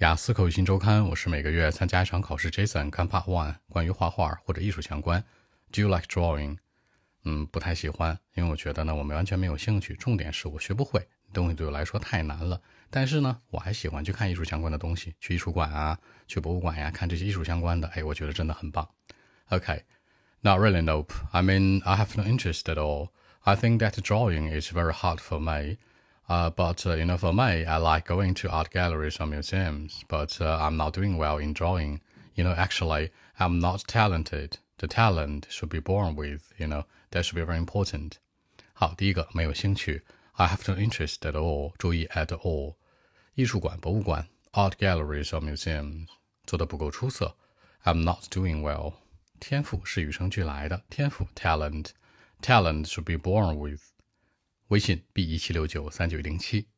雅思口语新周刊，我是每个月参加一场考试。Jason 看 Part One，关于画画或者艺术相关。Do you like drawing？嗯，不太喜欢，因为我觉得呢，我们完全没有兴趣。重点是我学不会，东西对我来说太难了。但是呢，我还喜欢去看艺术相关的东西，去艺术馆啊，去博物馆呀，看这些艺术相关的。哎，我觉得真的很棒。OK，not really nope. I mean, I have no interest at all. I think that drawing is very hard for me. Uh, but uh, you know, for me, I like going to art galleries or museums. But uh, I'm not doing well in drawing. You know, actually, I'm not talented. The talent should be born with. You know, that should be very important. 好，第一个没有兴趣，I have no interest at all。注意 at all。艺术馆、博物馆，art galleries or museums 做的不够出色，I'm not doing well。天赋是与生俱来的，天赋 talent，talent should be born with。 微信 b 一七六九三九零七。